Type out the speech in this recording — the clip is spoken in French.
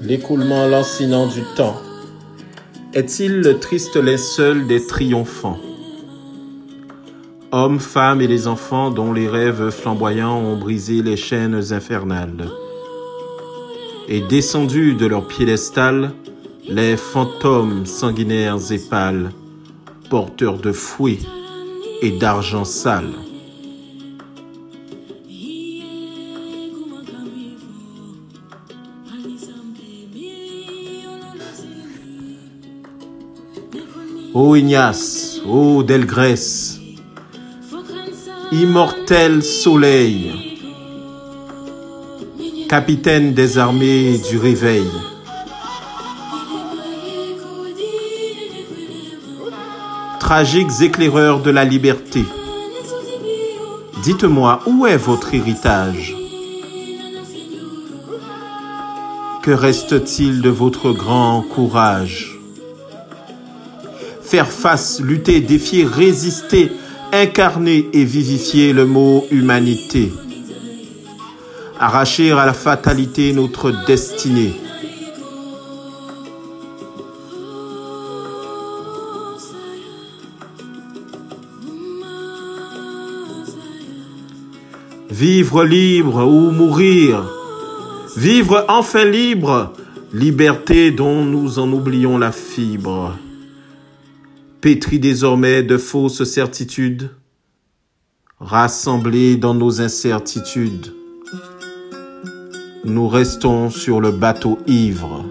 l'écoulement lancinant du temps est-il le triste linceul des triomphants? Hommes, femmes et les enfants dont les rêves flamboyants ont brisé les chaînes infernales. Et descendus de leur piédestal, les fantômes sanguinaires et pâles, porteurs de fouet et d'argent sale. Ô Ignace, ô Delgrès, immortel soleil, capitaine des armées du réveil, tragiques éclaireurs de la liberté, dites-moi où est votre héritage? Que reste-t-il de votre grand courage? Faire face, lutter, défier, résister, incarner et vivifier le mot humanité. Arracher à la fatalité notre destinée. Vivre libre ou mourir. Vivre enfin libre. Liberté dont nous en oublions la fibre pétris désormais de fausses certitudes, rassemblés dans nos incertitudes, nous restons sur le bateau ivre.